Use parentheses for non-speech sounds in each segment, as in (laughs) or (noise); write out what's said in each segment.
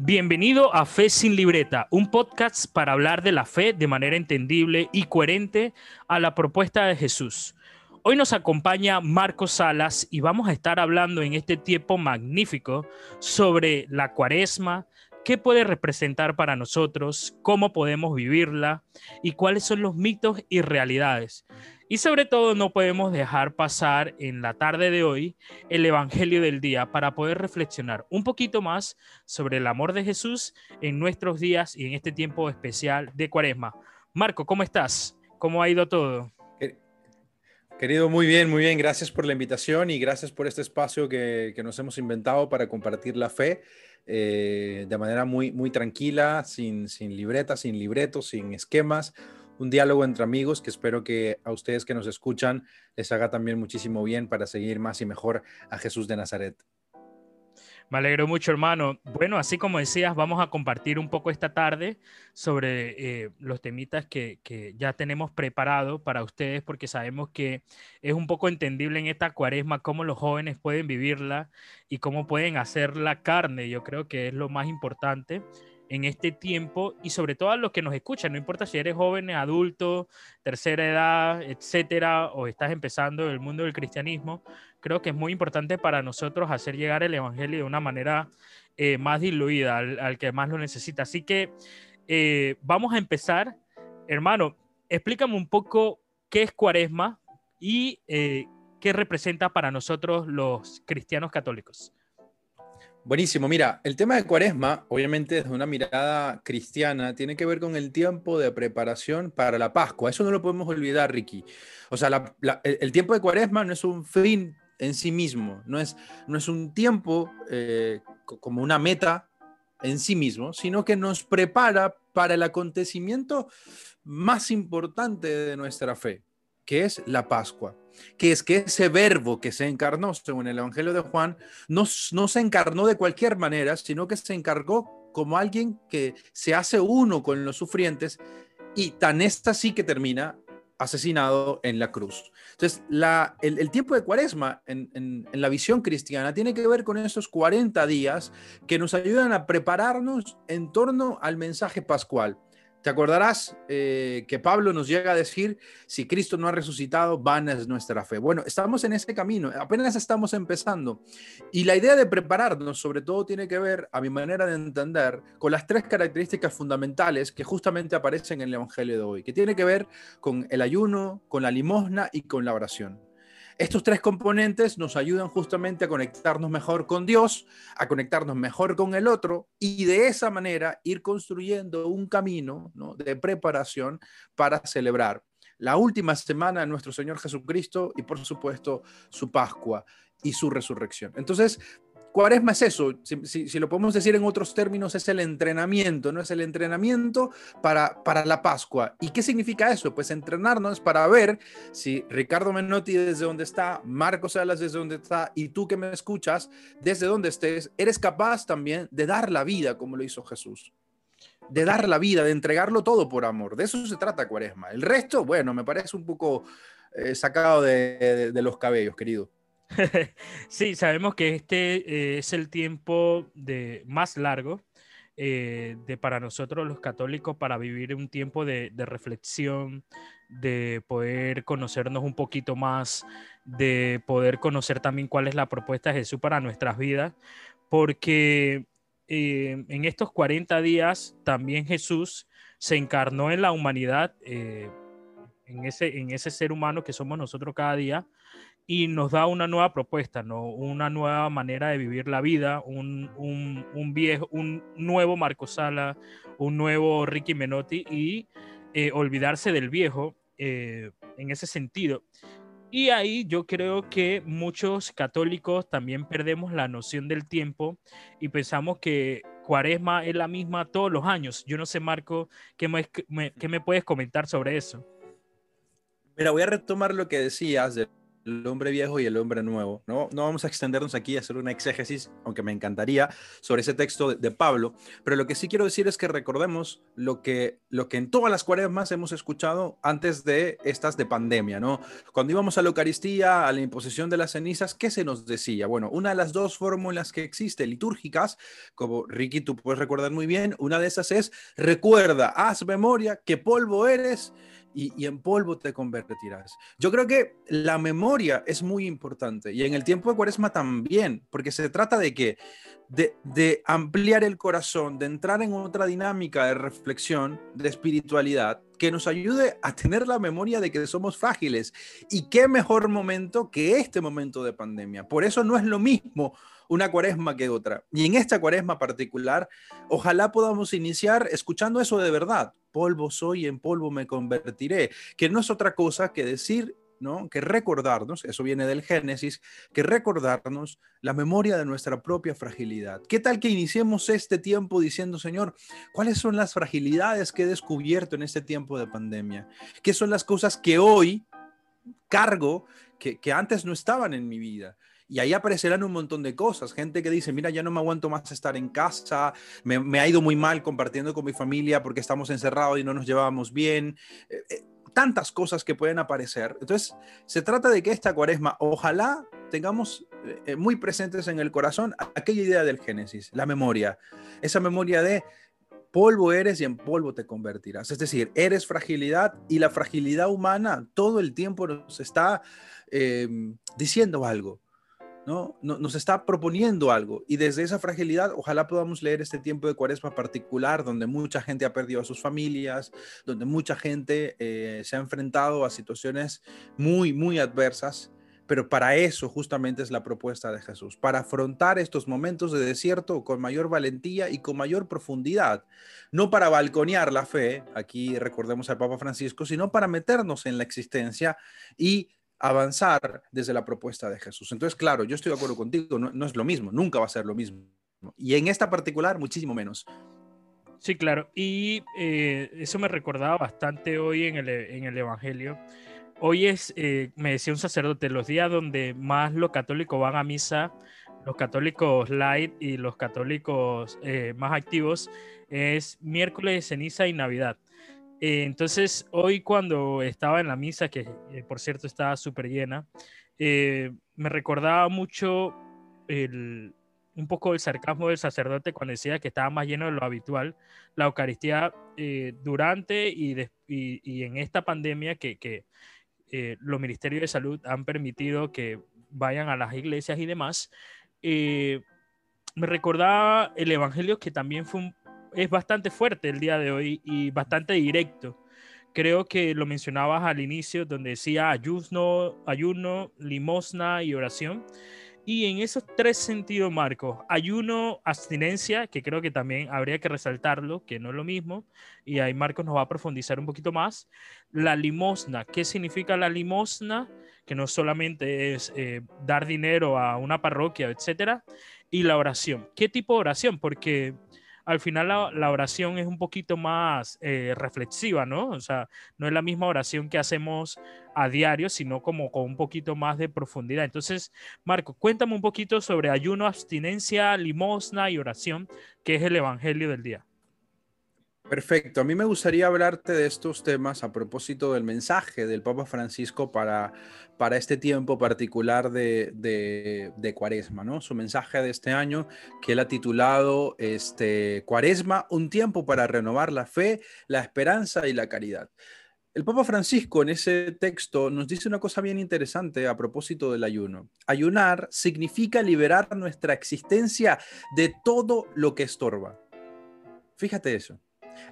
Bienvenido a Fe sin libreta, un podcast para hablar de la fe de manera entendible y coherente a la propuesta de Jesús. Hoy nos acompaña Marcos Salas y vamos a estar hablando en este tiempo magnífico sobre la cuaresma, qué puede representar para nosotros, cómo podemos vivirla y cuáles son los mitos y realidades. Y sobre todo no podemos dejar pasar en la tarde de hoy el Evangelio del día para poder reflexionar un poquito más sobre el amor de Jesús en nuestros días y en este tiempo especial de Cuaresma. Marco, ¿cómo estás? ¿Cómo ha ido todo? Querido, muy bien, muy bien. Gracias por la invitación y gracias por este espacio que, nos hemos inventado para compartir la fe eh, de manera muy, muy tranquila, sin, sin libretas, sin libretos, sin esquemas un diálogo entre amigos que espero que a ustedes que nos escuchan les haga también muchísimo bien para seguir más y mejor a Jesús de Nazaret. Me alegro mucho, hermano. Bueno, así como decías, vamos a compartir un poco esta tarde sobre eh, los temitas que, que, ya tenemos preparado para ustedes, porque sabemos que es un poco entendible en esta cuaresma cómo los jóvenes pueden vivirla y cómo pueden hacer la carne. Yo creo que es lo más importante en este tiempo y sobre todo a los que nos escuchan, no importa si eres joven, adulto, tercera edad, etcétera, o estás empezando el mundo del cristianismo, creo que es muy importante para nosotros hacer llegar el evangelio de una manera eh, más diluida al, que más lo necesita. Así que eh, vamos a empezar, hermano, explícame un poco qué es cuaresma y eh, qué representa para nosotros los cristianos católicos. Buenísimo, mira, el tema de cuaresma, obviamente desde una mirada cristiana, tiene que ver con el tiempo de preparación para la Pascua. Eso no lo podemos olvidar, Ricky. O sea, el, tiempo de cuaresma no es un fin en sí mismo, no es, no es un tiempo eh, como una meta en sí mismo, sino que nos prepara para el acontecimiento más importante de nuestra fe, que es la Pascua que es que ese verbo que se encarnó, según el Evangelio de Juan, no, no se encarnó de cualquier manera, sino que se encargó como alguien que se hace uno con los sufrientes y tan es así que termina asesinado en la cruz. Entonces, la, el, tiempo de cuaresma en, en, la visión cristiana tiene que ver con esos 40 días que nos ayudan a prepararnos en torno al mensaje pascual. Te acordarás eh, que Pablo nos llega a decir, si Cristo no ha resucitado, vana es nuestra fe. Bueno, estamos en ese camino, apenas estamos empezando. Y la idea de prepararnos, sobre todo, tiene que ver, a mi manera de entender, con las tres características fundamentales que justamente aparecen en el Evangelio de hoy, que tiene que ver con el ayuno, con la limosna y con la oración. Estos tres componentes nos ayudan justamente a conectarnos mejor con Dios, a conectarnos mejor con el otro y de esa manera ir construyendo un camino de preparación para celebrar la última semana de nuestro Señor Jesucristo y por supuesto su Pascua y su resurrección. Entonces, Cuaresma es eso, si, lo podemos decir en otros términos, es el entrenamiento, ¿no? Es el entrenamiento para, para la Pascua. ¿Y qué significa eso? Pues entrenarnos para ver si Ricardo Menotti desde donde está, Marcos Salas desde donde está, y tú que me escuchas, desde donde estés, eres capaz también de dar la vida como lo hizo Jesús. De dar la vida, de entregarlo todo por amor. De eso se trata Cuaresma. El resto, bueno, me parece un poco eh, sacado de los cabellos, querido. (laughs) sí, sabemos que este eh, es el tiempo de, más largo eh, de, para nosotros los católicos para vivir un tiempo de, reflexión, de poder conocernos un poquito más, de poder conocer también cuál es la propuesta de Jesús para nuestras vidas, porque eh, en estos 40 días también Jesús se encarnó en la humanidad, en, ese, en ese ser humano que somos nosotros cada día, y nos da una nueva propuesta, ¿no? una nueva manera de vivir la vida, un, un, viejo, un nuevo Marco Sala, un nuevo Ricky Menotti y eh, olvidarse del viejo eh, en ese sentido. Y ahí yo creo que muchos católicos también perdemos la noción del tiempo y pensamos que cuaresma es la misma todos los años. Yo no sé, Marco, ¿qué me, qué me puedes comentar sobre eso? Mira, voy a retomar lo que decías de el hombre viejo y el hombre nuevo. No, no vamos a extendernos aquí a hacer una exégesis, aunque me encantaría, sobre ese texto de, Pablo, pero lo que sí quiero decir es que recordemos lo que, lo que en todas las cuaresmas hemos escuchado antes de estas de pandemia, ¿no? Cuando íbamos a la Eucaristía, a la imposición de las cenizas, ¿qué se nos decía? Bueno, una de las dos fórmulas que existe, litúrgicas, como Ricky tú puedes recordar muy bien, una de esas es, recuerda, haz memoria que polvo eres y, en polvo te convertirás. Yo creo que la memoria es muy importante y en el tiempo de cuaresma también, porque se trata de que de, ampliar el corazón, de entrar en otra dinámica de reflexión, de espiritualidad, que nos ayude a tener la memoria de que somos frágiles. Y qué mejor momento que este momento de pandemia. Por eso no es lo mismo una cuaresma que otra. Y en esta cuaresma particular, ojalá podamos iniciar escuchando eso de verdad. Polvo soy, en polvo me convertiré, que no es otra cosa que decir ¿no? Que recordarnos, eso viene del Génesis, que recordarnos la memoria de nuestra propia fragilidad. ¿Qué tal que iniciemos este tiempo diciendo, Señor, cuáles son las fragilidades que he descubierto en este tiempo de pandemia? ¿Qué son las cosas que hoy cargo que, que antes no estaban en mi vida? Y ahí aparecerán un montón de cosas. Gente que dice, mira, ya no me aguanto más estar en casa, me, ha ido muy mal compartiendo con mi familia porque estamos encerrados y no nos llevábamos bien. Eh, eh, tantas cosas que pueden aparecer. Entonces, se trata de que esta cuaresma, ojalá tengamos eh, muy presentes en el corazón aquella idea del Génesis, la memoria. Esa memoria de polvo eres y en polvo te convertirás. Es decir, eres fragilidad y la fragilidad humana todo el tiempo nos está diciendo algo. ¿No? Nos está proponiendo algo. Y desde esa fragilidad ojalá podamos leer este tiempo de cuaresma particular donde mucha gente ha perdido a sus familias, donde mucha gente eh, se ha enfrentado a situaciones muy, muy adversas, pero para eso justamente es la propuesta de Jesús, para afrontar estos momentos de desierto con mayor valentía y con mayor profundidad, no para balconear la fe, aquí recordemos al Papa Francisco, sino para meternos en la existencia y avanzar desde la propuesta de Jesús. Entonces, claro, yo estoy de acuerdo contigo, no, es lo mismo, nunca va a ser lo mismo. Y en esta particular, muchísimo menos. Sí, claro. Y eh, eso me recordaba bastante hoy en el, en el Evangelio. Hoy es, eh, me decía un sacerdote, los días donde más los católicos van a misa, los católicos light y los católicos eh, más activos, es miércoles, ceniza y Navidad. Eh, entonces, hoy cuando estaba en la misa, que eh, por cierto estaba súper llena, eh, me recordaba mucho un poco el sarcasmo del sacerdote cuando decía que estaba más lleno de lo habitual, la Eucaristía durante y, en esta pandemia que, que los ministerios de salud han permitido que vayan a las iglesias y demás. me recordaba el Evangelio que también fue un, es bastante fuerte el día de hoy y bastante directo. Creo que lo mencionabas al inicio, donde decía ayuno, ayuno, limosna y oración. Y en esos tres sentidos, Marcos, ayuno, abstinencia, que creo que también habría que resaltarlo, que no es lo mismo, y ahí Marcos nos va a profundizar un poquito más. La limosna, ¿qué significa la limosna? Que no solamente es eh, dar dinero a una parroquia, etcétera. Y la oración, ¿qué tipo de oración? Porque al final la, oración es un poquito más eh, reflexiva, ¿no? O sea, no es la misma oración que hacemos a diario, sino como con un poquito más de profundidad. Entonces, Marco, cuéntame un poquito sobre ayuno, abstinencia, limosna y oración, que es el Evangelio del día. Perfecto. A mí me gustaría hablarte de estos temas a propósito del mensaje del Papa Francisco para, para este tiempo particular de, de, Cuaresma, ¿no? Su mensaje de este año que él ha titulado este, Cuaresma, un tiempo para renovar la fe, la esperanza y la caridad. El Papa Francisco en ese texto nos dice una cosa bien interesante a propósito del ayuno. Ayunar significa liberar nuestra existencia de todo lo que estorba. Fíjate eso.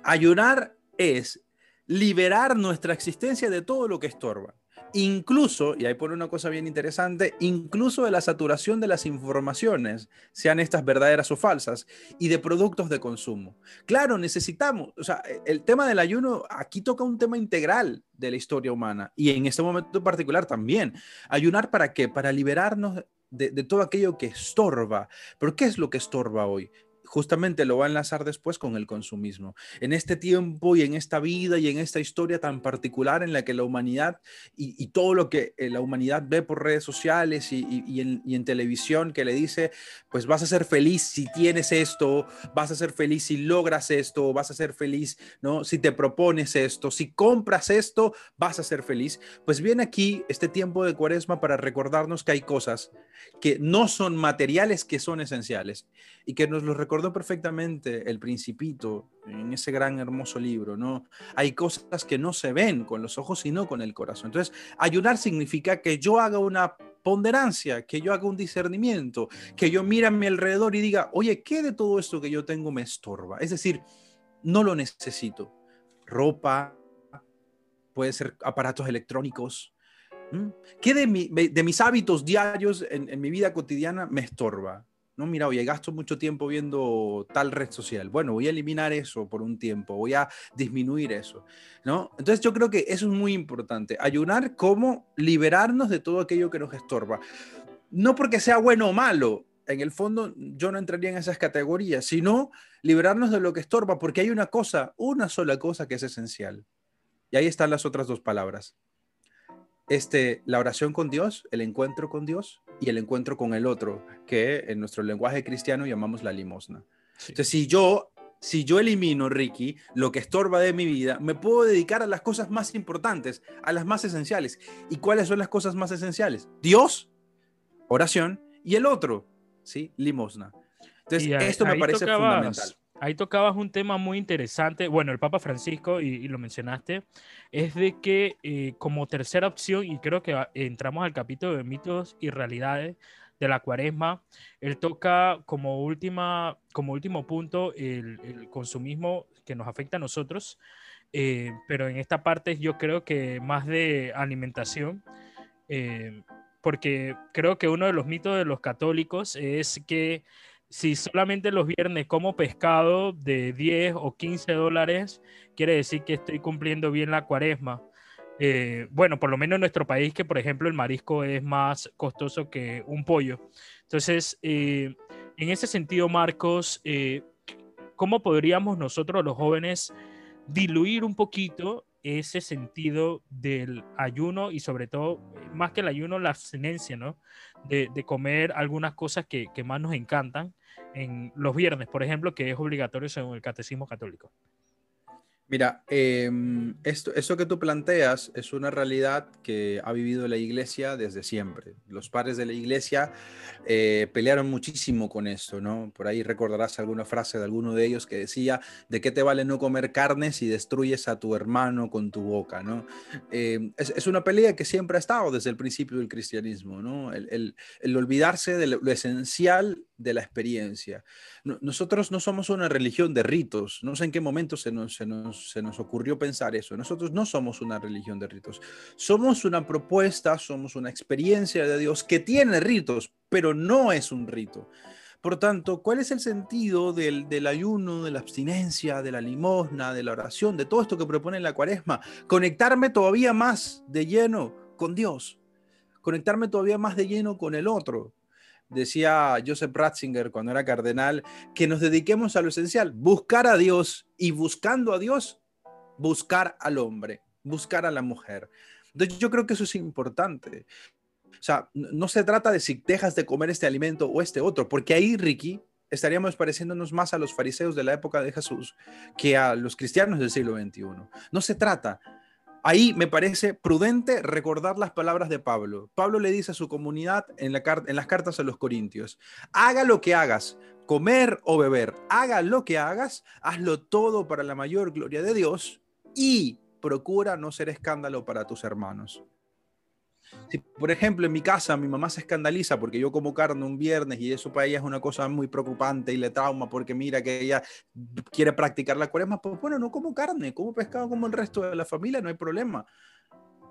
Ayunar es liberar nuestra existencia de todo lo que estorba. Incluso, y ahí pone una cosa bien interesante, incluso de la saturación de las informaciones, sean estas verdaderas o falsas, y de productos de consumo. Claro, necesitamos, o sea, el tema del ayuno aquí toca un tema integral de la historia humana, y en este momento en particular también. Ayunar para qué? Para liberarnos de, de todo aquello que estorba. ¿Pero qué es lo que estorba hoy? Justamente lo va a enlazar después con el consumismo. En este tiempo y en esta vida y en esta historia tan particular en la que la humanidad y, todo lo que eh, la humanidad ve por redes sociales y, en, televisión que le dice, pues vas a ser feliz si tienes esto, vas a ser feliz si logras esto, vas a ser feliz, ¿no? Si te propones esto, si compras esto, vas a ser feliz. Pues viene aquí este tiempo de cuaresma para recordarnos que hay cosas que no son materiales, que son esenciales y que nos lo recordó perfectamente el principito en ese gran hermoso libro, ¿no? Hay cosas que no se ven con los ojos, sino con el corazón. Entonces, ayunar significa que yo haga una ponderancia, que yo haga un discernimiento, que yo mire a mi alrededor y diga, oye, ¿qué de todo esto que yo tengo me estorba? Es decir, no lo necesito. Ropa, puede ser aparatos electrónicos. ¿Qué de, mis hábitos diarios en mi vida cotidiana me estorba? No, mira, oye, gasto mucho tiempo viendo tal red social. Bueno, voy a eliminar eso por un tiempo, voy a disminuir eso, ¿no? Entonces yo creo que eso es muy importante, ayunar como liberarnos de todo aquello que nos estorba. No porque sea bueno o malo, en el fondo yo no entraría en esas categorías, sino liberarnos de lo que estorba, porque hay una cosa, una sola cosa que es esencial. Y ahí están las otras dos palabras. Este, la oración con Dios, el encuentro con Dios y el encuentro con el otro, que en nuestro lenguaje cristiano llamamos la limosna. Entonces, si yo, si yo elimino, Ricky, lo que estorba de mi vida, me puedo dedicar a las cosas más importantes, a las más esenciales. ¿Y cuáles son las cosas más esenciales? Dios, oración y el otro, ¿sí? Limosna. Entonces, esto me parece fundamental ahí tocabas un tema muy interesante, bueno, el Papa Francisco, y, lo mencionaste, es de que eh, como tercera opción, y creo que entramos al capítulo de mitos y realidades de la cuaresma, él toca como, última, como último punto el, consumismo que nos afecta a nosotros, eh, pero en esta parte yo creo que más de alimentación. Eh, porque creo que uno de los mitos de los católicos es que si solamente los viernes como pescado de 10 o 15 dólares, quiere decir que estoy cumpliendo bien la cuaresma. Eh, bueno, por lo menos en nuestro país, que por ejemplo el marisco es más costoso que un pollo. Entonces, eh, en ese sentido, Marcos, eh, ¿cómo podríamos nosotros los jóvenes diluir un poquito ese sentido del ayuno y sobre todo, más que el ayuno, la abstinencia, ¿no? De, comer algunas cosas que, que, más nos encantan en los viernes, por ejemplo, que es obligatorio según el catecismo católico. Mira, em, esto, eso que tú planteas es una realidad que ha vivido la iglesia desde siempre. Los padres de la iglesia eh, pelearon muchísimo con esto, ¿no? Por ahí recordarás alguna frase de alguno de ellos que decía, ¿de qué te vale no comer carne si destruyes a tu hermano con tu boca, ¿no? Em, es, una pelea que siempre ha estado desde el principio del cristianismo, ¿no? El, olvidarse de lo esencial de la experiencia. Nosotros no somos una religión de ritos, no sé en qué momento se nos, se, nos, ocurrió pensar eso. Nosotros no somos una religión de ritos, somos una propuesta, somos una experiencia de Dios que tiene ritos, pero no es un rito. Por tanto, ¿cuál es el sentido del, del, ayuno, de la abstinencia, de la limosna, de la oración, de todo esto que propone la cuaresma? Conectarme todavía más de lleno con Dios, conectarme todavía más de lleno con el otro, decía Joseph Ratzinger cuando era cardenal, que nos dediquemos a lo esencial, buscar a Dios y buscando a Dios, buscar al hombre, buscar a la mujer. Entonces yo creo que eso es importante. O sea, no se trata de si dejas de comer este alimento o este otro, porque ahí, Ricky, estaríamos pareciéndonos más a los fariseos de la época de Jesús que a los cristianos del siglo XXI. No se trata Ahí me parece prudente recordar las palabras de Pablo. Pablo le dice a su comunidad en, las cartas a los Corintios, haga lo que hagas, comer o beber, haga lo que hagas, hazlo todo para la mayor gloria de Dios y procura no ser escándalo para tus hermanos. Si, por ejemplo, en mi casa mi mamá se escandaliza porque yo como carne un viernes y eso para ella es una cosa muy preocupante y le trauma porque mira que ella quiere practicar la cuaresma, pues bueno, no como carne, como pescado como el resto de la familia, no hay problema.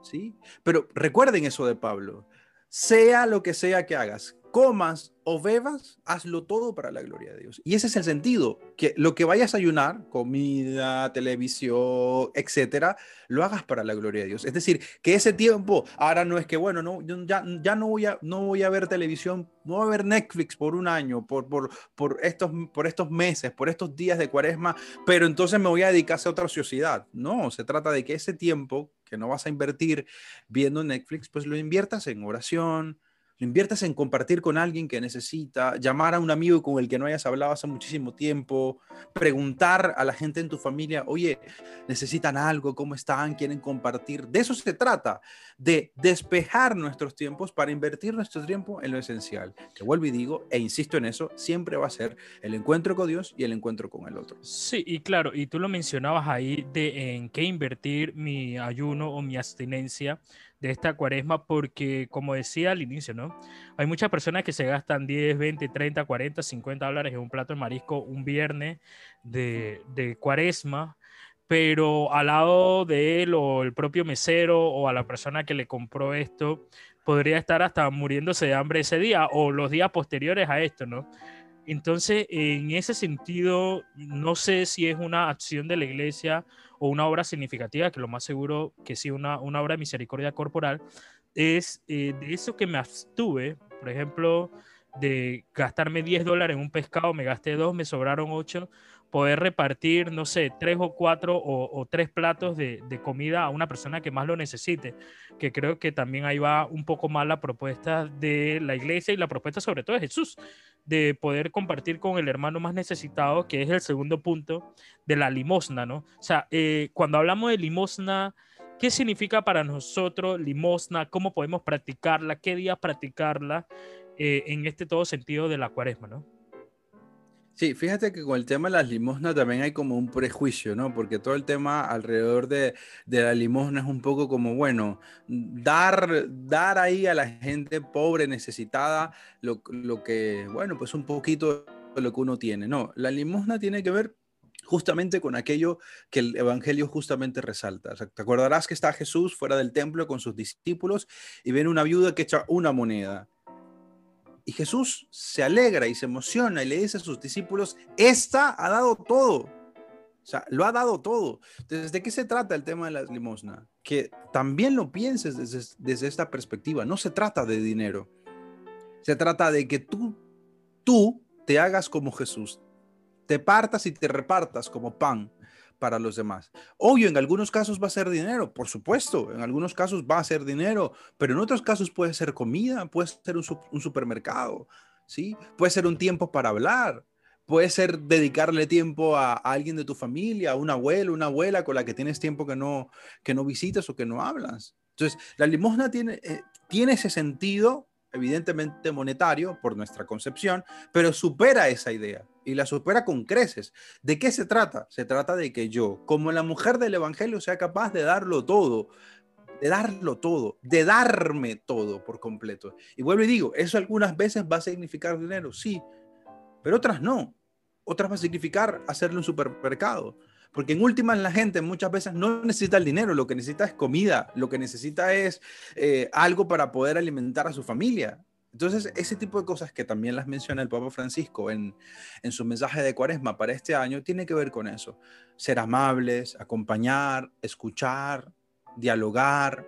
¿Sí? Pero recuerden eso de Pablo. sea lo que sea que hagas, comas o bebas, hazlo todo para la gloria de Dios. Y ese es el sentido, que lo que vayas a ayunar, comida, televisión, etcétera, lo hagas para la gloria de Dios. Es decir, que ese tiempo, ahora no es que, bueno, no, ya, ya no, voy a, no voy a ver televisión, no voy a ver Netflix por un año, por, por, por, estos, por estos meses, por estos días de cuaresma, pero entonces me voy a dedicar a otra ociosidad. No, se trata de que ese tiempo que no vas a invertir viendo Netflix, pues lo inviertas en oración, inviertas en compartir con alguien que necesita, llamar a un amigo con el que no hayas hablado hace muchísimo tiempo, preguntar a la gente en tu familia, oye, necesitan algo, ¿cómo están? ¿Quieren compartir? De eso se trata, de despejar nuestros tiempos para invertir nuestro tiempo en lo esencial. Que vuelvo y digo, e insisto en eso, siempre va a ser el encuentro con Dios y el encuentro con el otro. Sí, y claro, y tú lo mencionabas ahí de en qué invertir mi ayuno o mi abstinencia de esta cuaresma porque, como decía al inicio, ¿no? Hay muchas personas que se gastan 10, 20, 30, 40, 50 dólares en un plato de marisco un viernes de, de cuaresma, pero al lado de él o el propio mesero o a la persona que le compró esto, podría estar hasta muriéndose de hambre ese día o los días posteriores a esto, ¿no? Entonces, en ese sentido, no sé si es una acción de la iglesia o una obra significativa, que lo más seguro que sí, una, una obra de misericordia corporal, es eh, de eso que me abstuve, por ejemplo, de gastarme 10 dólares en un pescado, me gasté 2, me sobraron 8, poder repartir, no sé, 3 o 4 o, o 3 platos de, comida a una persona que más lo necesite, que creo que también ahí va un poco más la propuesta de la iglesia y la propuesta sobre todo de Jesús, de poder compartir con el hermano más necesitado, que es el segundo punto de la limosna, ¿no? O sea, eh, cuando hablamos de limosna, ¿qué significa para nosotros limosna? ¿Cómo podemos practicarla? ¿Qué días practicarla? Eh, en este todo sentido de la cuaresma, ¿no? Sí, fíjate que con el tema de las limosnas también hay como un prejuicio, ¿no? Porque todo el tema alrededor de, de la limosna es un poco como, bueno, dar, dar ahí a la gente pobre, necesitada, lo, lo que, bueno, pues un poquito de lo que uno tiene. No, la limosna tiene que ver justamente con aquello que el Evangelio justamente resalta. O sea, te acordarás que está Jesús fuera del templo con sus discípulos y ven una viuda que echa una moneda Jesús se alegra y se emociona y le dice a sus discípulos, esta ha dado todo. O sea, lo ha dado todo. Entonces, ¿de qué se trata el tema de la limosna? Que también lo pienses desde, desde esta perspectiva. No se trata de dinero. Se trata de que tú, tú te hagas como Jesús. Te partas y te repartas como pan para los demás. Obvio, en algunos casos va a ser dinero, por supuesto, en algunos casos va a ser dinero, pero en otros casos puede ser comida, puede ser un, supermercado, ¿sí? Puede ser un tiempo para hablar, puede ser dedicarle tiempo a, alguien de tu familia, a un abuelo, una abuela con la que tienes tiempo que no, que no visitas o que no hablas. Entonces, la limosna tiene, eh, tiene ese sentido evidentemente monetario por nuestra concepción, pero supera esa idea y la supera con creces. ¿De qué se trata? Se trata de que yo, como la mujer del Evangelio, sea capaz de darlo todo, de darlo todo, de darme todo por completo. Y vuelvo y digo, eso algunas veces va a significar dinero, sí, pero otras no. Otras va a significar hacerle un supermercado porque en últimas la gente muchas veces no necesita el dinero, lo que necesita es comida, lo que necesita es eh, algo para poder alimentar a su familia. Entonces, ese tipo de cosas que también las menciona el Papa Francisco en, en su mensaje de Cuaresma para este año, tiene que ver con eso. Ser amables, acompañar, escuchar, dialogar,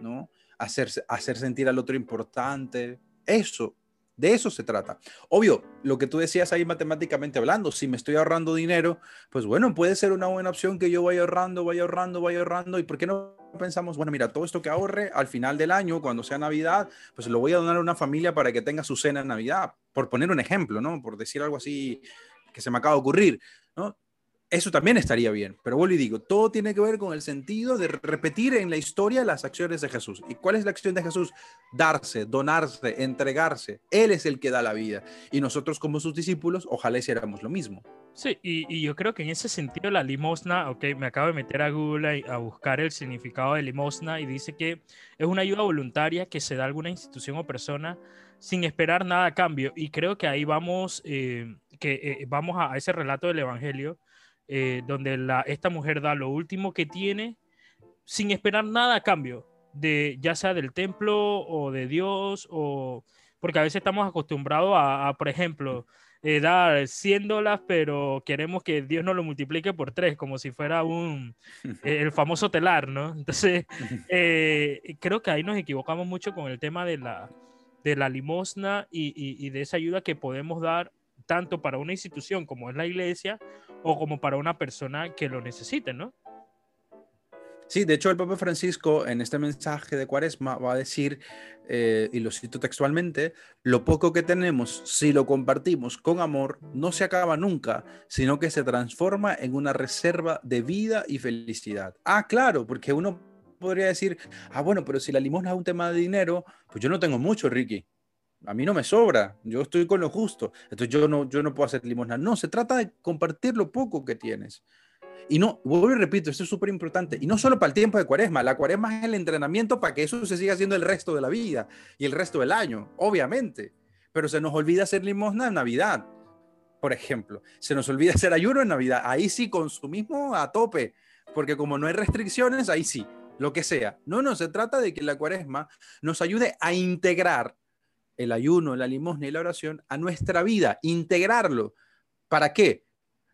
¿no? Hacer, hacer sentir al otro importante. Eso de eso se trata. Obvio, lo que tú decías ahí matemáticamente hablando, si me estoy ahorrando dinero, pues bueno, puede ser una buena opción que yo vaya ahorrando, vaya ahorrando, vaya ahorrando. ¿Y por qué no pensamos, bueno, mira, todo esto que ahorre al final del año, cuando sea Navidad, pues lo voy a donar a una familia para que tenga su cena en Navidad? Por poner un ejemplo, ¿no? Por decir algo así que se me acaba de ocurrir, ¿no? Eso también estaría bien. Pero vuelvo y digo, todo tiene que ver con el sentido de repetir en la historia las acciones de Jesús. ¿Y cuál es la acción de Jesús? Darse, donarse, entregarse. Él es el que da la vida. Y nosotros como sus discípulos, ojalá hiciéramos lo mismo. Sí, y, yo creo que en ese sentido la limosna, ok, me acabo de meter a Google a, buscar el significado de limosna y dice que es una ayuda voluntaria que se da a alguna institución o persona sin esperar nada a cambio. Y creo que ahí vamos, eh, que eh, vamos a ese relato del Evangelio eh, donde la, esta mujer da lo último que tiene sin esperar nada a cambio. de ya sea del templo o de Dios o porque a veces estamos acostumbrados a, por ejemplo, eh, dar 100 dólares, pero queremos que Dios nos lo multiplique por tres, como si fuera un, (laughs) eh, el famoso telar, ¿no? Entonces, eh, creo que ahí nos equivocamos mucho con el tema de la, de la limosna y, y, de esa ayuda que podemos dar tanto para una institución como es la iglesia o como para una persona que lo necesite, ¿no? Sí, de hecho el Papa Francisco en este mensaje de Cuaresma va a decir, eh, y lo cito textualmente, lo poco que tenemos, si lo compartimos con amor, no se acaba nunca, sino que se transforma en una reserva de vida y felicidad. Ah, claro, porque uno podría decir, ah, bueno, pero si la limosna es un tema de dinero, pues yo no tengo mucho, Ricky. A mí no me sobra, yo estoy con lo justo, entonces yo no, yo no puedo hacer limosna. No, se trata de compartir lo poco que tienes. Y no, vuelvo y repito, esto es súper importante. Y no solo para el tiempo de cuaresma, la cuaresma es el entrenamiento para que eso se siga haciendo el resto de la vida y el resto del año, obviamente. Pero se nos olvida hacer limosna en Navidad, por ejemplo. Se nos olvida hacer ayuno en Navidad. Ahí sí, consumismo a tope, porque como no hay restricciones, ahí sí, lo que sea. No, no, se trata de que la cuaresma nos ayude a integrar el ayuno, la limosna y la oración a nuestra vida, integrarlo. ¿Para qué?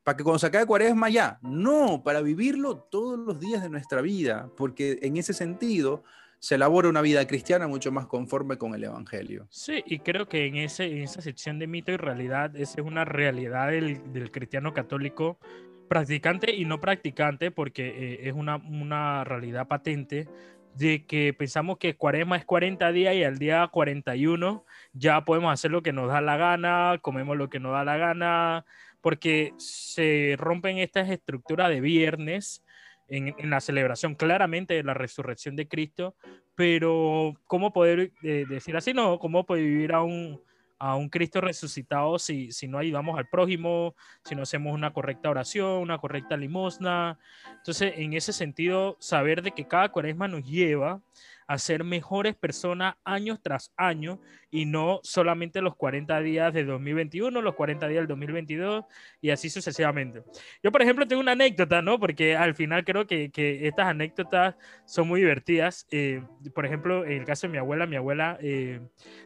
para que cuando se acabe cuaresma ya, no, para vivirlo todos los días de nuestra vida, porque en ese sentido se elabora una vida cristiana mucho más conforme con el Evangelio. Sí, y creo que en, ese, en esa sección de mito y realidad, esa es una realidad del, cristiano católico practicante y no practicante, porque eh, es una, una realidad patente de que pensamos que cuaresma es 40 días y al día 41 ya podemos hacer lo que nos da la gana, comemos lo que nos da la gana, porque se rompen estas estructuras de viernes en, la celebración claramente de la resurrección de Cristo, pero ¿cómo poder eh, decir así? No, ¿cómo poder vivir a un, a un Cristo resucitado si, si no ayudamos al prójimo, si no hacemos una correcta oración, una correcta limosna? Entonces, en ese sentido, saber de que cada cuaresma nos lleva a ser mejores personas años tras año y no solamente los 40 días de 2021, los 40 días del 2022 y así sucesivamente. Yo, por ejemplo, tengo una anécdota, ¿no? Porque al final creo que, que estas anécdotas son muy divertidas. Eh, por ejemplo, en el caso de mi abuela, mi abuela eh,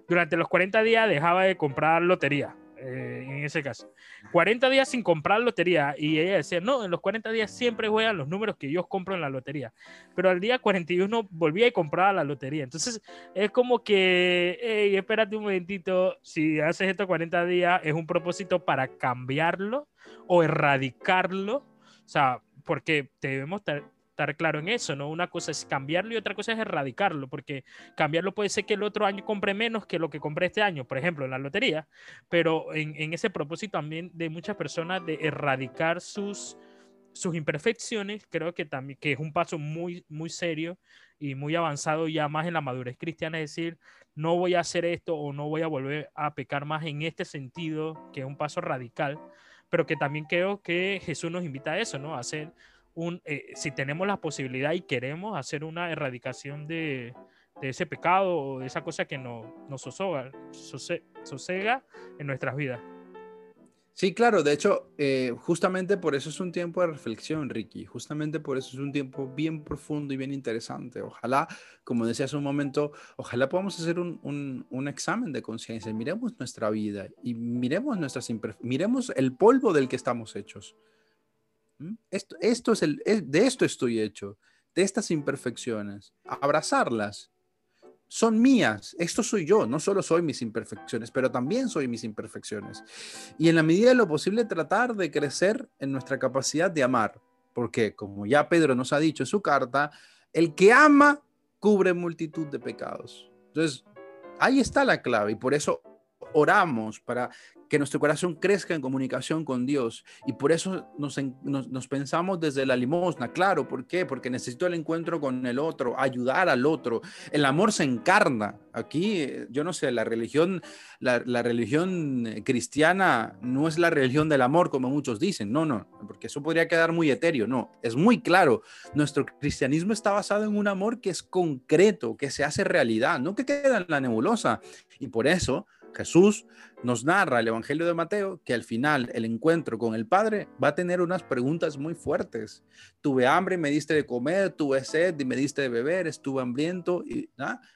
durante los 40 días dejaba de comprar lotería. Eh, en ese caso. 40 días sin comprar lotería. Y ella decía, no, en los 40 días siempre juegan los números que yo compro en la lotería, pero al día 41 volvía y compraba la lotería. Entonces es como que, hey, espérate un momentito, si haces esto 40 días es un propósito para cambiarlo o erradicarlo, o sea, porque debemos estar claro en eso, ¿no? Una cosa es cambiarlo y otra cosa es erradicarlo, porque cambiarlo puede ser que el otro año compre menos que lo que compré este año, por ejemplo, en la lotería, pero en, ese propósito también de muchas personas de erradicar sus, imperfecciones, creo que también que es un paso muy, muy serio y muy avanzado ya más en la madurez cristiana, es decir, no voy a hacer esto o no voy a volver a pecar más en este sentido, que es un paso radical, pero que también creo que Jesús nos invita a eso, ¿no? A hacer eh, si tenemos la posibilidad y queremos hacer una erradicación de, ese pecado o de esa cosa que nos, nos sosega en nuestras vidas. Sí, claro, de hecho, eh, justamente por eso es un tiempo de reflexión, Ricky, justamente por eso es un tiempo bien profundo y bien interesante. Ojalá, como decía hace un momento, ojalá podamos hacer un, un, examen de conciencia, miremos nuestra vida y miremos, nuestras miremos el polvo del que estamos hechos. Esto, esto es el, de esto estoy hecho, de estas imperfecciones, abrazarlas. Son mías, esto soy yo, no solo soy mis imperfecciones, pero también soy mis imperfecciones. Y en la medida de lo posible tratar de crecer en nuestra capacidad de amar, porque como ya Pedro nos ha dicho en su carta, el que ama cubre multitud de pecados. Entonces, ahí está la clave y por eso oramos para que nuestro corazón crezca en comunicación con Dios. Y por eso nos, pensamos desde la limosna. Claro, ¿por qué? Porque necesito el encuentro con el otro, ayudar al otro. El amor se encarna. Aquí, yo no sé, la religión, la, la religión cristiana no es la religión del amor, como muchos dicen. No, no, porque eso podría quedar muy etéreo. No, es muy claro. Nuestro cristianismo está basado en un amor que es concreto, que se hace realidad, no que queda en la nebulosa. Y por eso Jesús nos narra el Evangelio de Mateo que al final el encuentro con el Padre va a tener unas preguntas muy fuertes. Tuve hambre y me diste de comer, tuve sed y me diste de beber, estuve hambriento y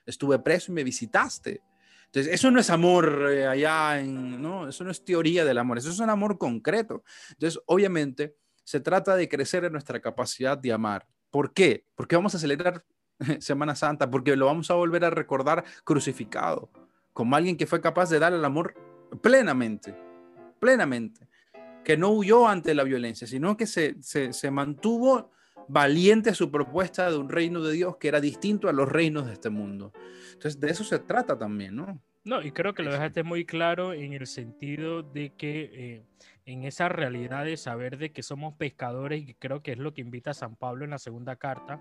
estuve preso y me visitaste. Entonces, eso no es amor eh, allá en, no, eso no es teoría del amor, eso es un amor concreto. Entonces, obviamente, se trata de crecer en nuestra capacidad de amar. ¿Por qué? Porque vamos a celebrar (laughs) Semana Santa, porque lo vamos a volver a recordar crucificado como alguien que fue capaz de dar el amor plenamente, plenamente, que no huyó ante la violencia, sino que se, se, mantuvo valiente a su propuesta de un reino de Dios que era distinto a los reinos de este mundo. Entonces, de eso se trata también, ¿no? No, y creo que lo dejaste muy claro en el sentido de que eh, en esa realidad de saber de que somos pescadores, y creo que es lo que invita a San Pablo en la segunda carta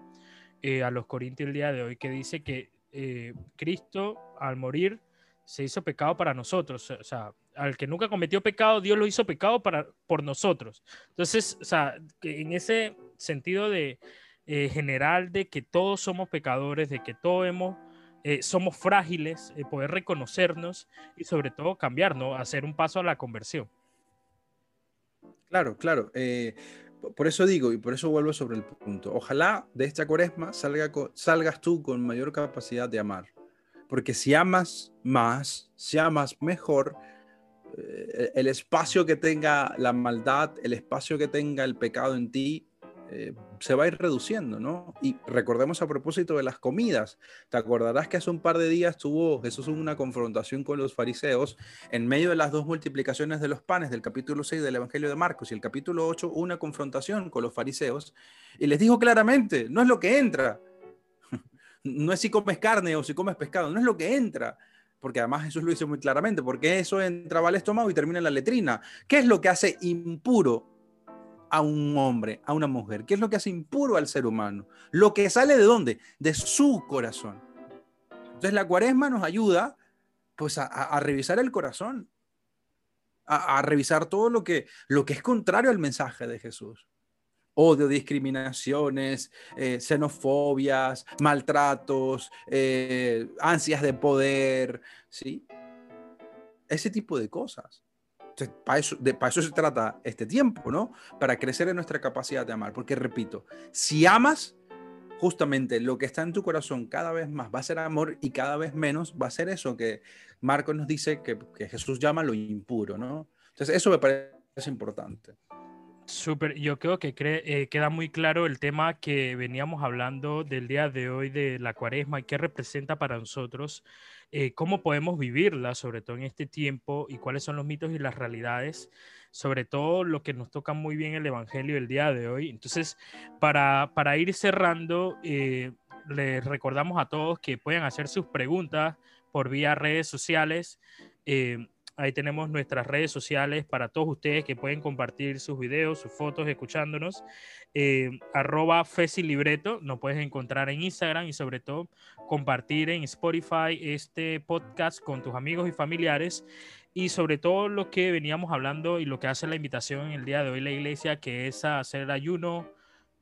eh, a los Corintios el día de hoy, que dice que eh, Cristo al morir se hizo pecado para nosotros. O sea, al que nunca cometió pecado, Dios lo hizo pecado para, por nosotros. Entonces, o sea, en ese sentido de eh, general de que todos somos pecadores, de que todos hemos, eh, somos frágiles, eh, poder reconocernos y sobre todo cambiar, ¿no? Hacer un paso a la conversión. Claro, claro. por eso digo y por eso vuelvo sobre el punto. Ojalá de esta cuaresma salga, salgas tú con mayor capacidad de amar porque si amas más, si amas mejor, eh, el espacio que tenga la maldad, el espacio que tenga el pecado en ti, eh, se va a ir reduciendo, ¿no? Y recordemos a propósito de las comidas, te acordarás que hace un par de días tuvo Jesús una confrontación con los fariseos en medio de las dos multiplicaciones de los panes del capítulo 6 del Evangelio de Marcos y el capítulo 8, una confrontación con los fariseos y les dijo claramente, no es lo que entra, no es si comes carne o si comes pescado, no es lo que entra, porque además Jesús lo dice muy claramente, porque eso entraba al estómago y termina en la letrina. ¿Qué es lo que hace impuro a un hombre, a una mujer? ¿Qué es lo que hace impuro al ser humano? Lo que sale de dónde? De su corazón. Entonces la cuaresma nos ayuda pues a, revisar el corazón, a, a, revisar todo lo que, lo que es contrario al mensaje de Jesús odio, discriminaciones, eh, xenofobias, maltratos, eh, ansias de poder, ¿sí? Ese tipo de cosas. para, eso, se trata este tiempo, ¿no? Para crecer en nuestra capacidad de amar. Porque, repito, si amas, justamente lo que está en tu corazón cada vez más va a ser amor y cada vez menos va a ser eso que Marcos nos dice que, que Jesús llama lo impuro, ¿no? Entonces, eso me parece importante. Súper, yo creo que eh, queda muy claro el tema que veníamos hablando del día de hoy de la cuaresma y qué representa para nosotros, eh, cómo podemos vivirla, sobre todo en este tiempo, y cuáles son los mitos y las realidades, sobre todo lo que nos toca muy bien el Evangelio del día de hoy. Entonces, para, para ir cerrando, eh, les recordamos a todos que pueden hacer sus preguntas por vía redes sociales. Ahí tenemos nuestras redes sociales para todos ustedes que pueden compartir sus videos, sus fotos, escuchándonos. Eh, arroba Libreto, nos puedes encontrar en Instagram y sobre todo compartir en Spotify este podcast con tus amigos y familiares. Y sobre todo lo que veníamos hablando y lo que hace la invitación en el día de hoy la iglesia, que es hacer ayuno,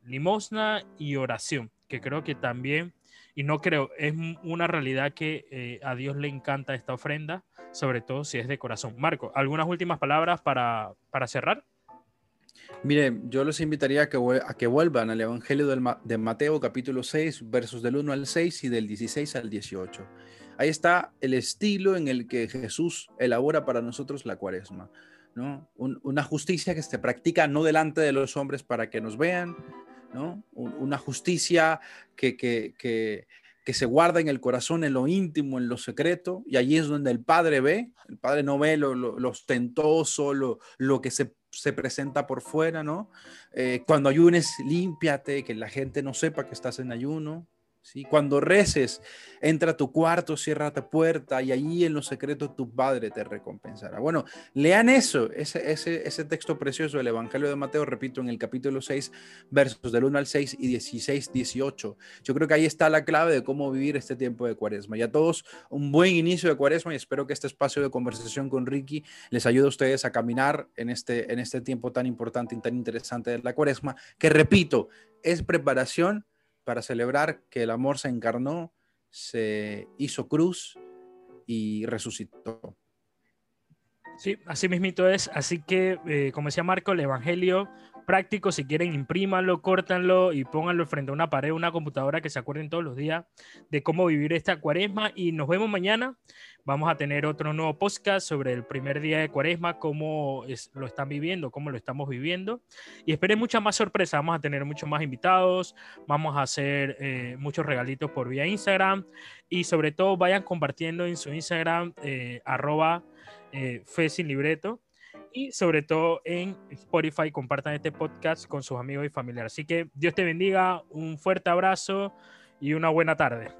limosna y oración, que creo que también, y no creo, es una realidad que eh, a Dios le encanta esta ofrenda sobre todo si es de corazón. Marco, ¿algunas últimas palabras para, cerrar? Mire, yo los invitaría a que, a que vuelvan al Evangelio de Mateo capítulo 6, versos del 1 al 6 y del 16 al 18. Ahí está el estilo en el que Jesús elabora para nosotros la cuaresma. ¿no? una justicia que se practica no delante de los hombres para que nos vean, ¿no? una justicia que que se guarda en el corazón, en lo íntimo, en lo secreto, y allí es donde el Padre ve, el Padre no ve lo, lo, ostentoso, lo, lo que se, se, presenta por fuera, ¿no? Eh, cuando ayunes, límpiate, que la gente no sepa que estás en ayuno, cuando reces, entra a tu cuarto, cierra tu puerta y allí en los secretos tu Padre te recompensará. Bueno, lean eso, ese, ese, ese texto precioso del Evangelio de Mateo, repito, en el capítulo 6, versos del 1 al 6 y 16, 18. Yo creo que ahí está la clave de cómo vivir este tiempo de cuaresma. Y a todos un buen inicio de cuaresma y espero que este espacio de conversación con Ricky les ayude a ustedes a caminar en este, en este tiempo tan importante y tan interesante de la cuaresma, que repito, es preparación para celebrar que el amor se encarnó, se hizo cruz y resucitó. Sí, así mismito es. Así que, eh, como decía Marco, el Evangelio práctico, si quieren, imprímanlo, córtanlo y pónganlo frente a una pared, una computadora que se acuerden todos los días de cómo vivir esta cuaresma. Y nos vemos mañana. Vamos a tener otro nuevo podcast sobre el primer día de cuaresma, cómo lo están viviendo, cómo lo estamos viviendo. Y esperen muchas más sorpresas. Vamos a tener muchos más invitados. Vamos a hacer eh, muchos regalitos por vía Instagram. Y sobre todo, vayan compartiendo en su Instagram, eh, arroba eh, sin libreto y sobre todo en Spotify compartan este podcast con sus amigos y familiares. Así que Dios te bendiga, un fuerte abrazo y una buena tarde.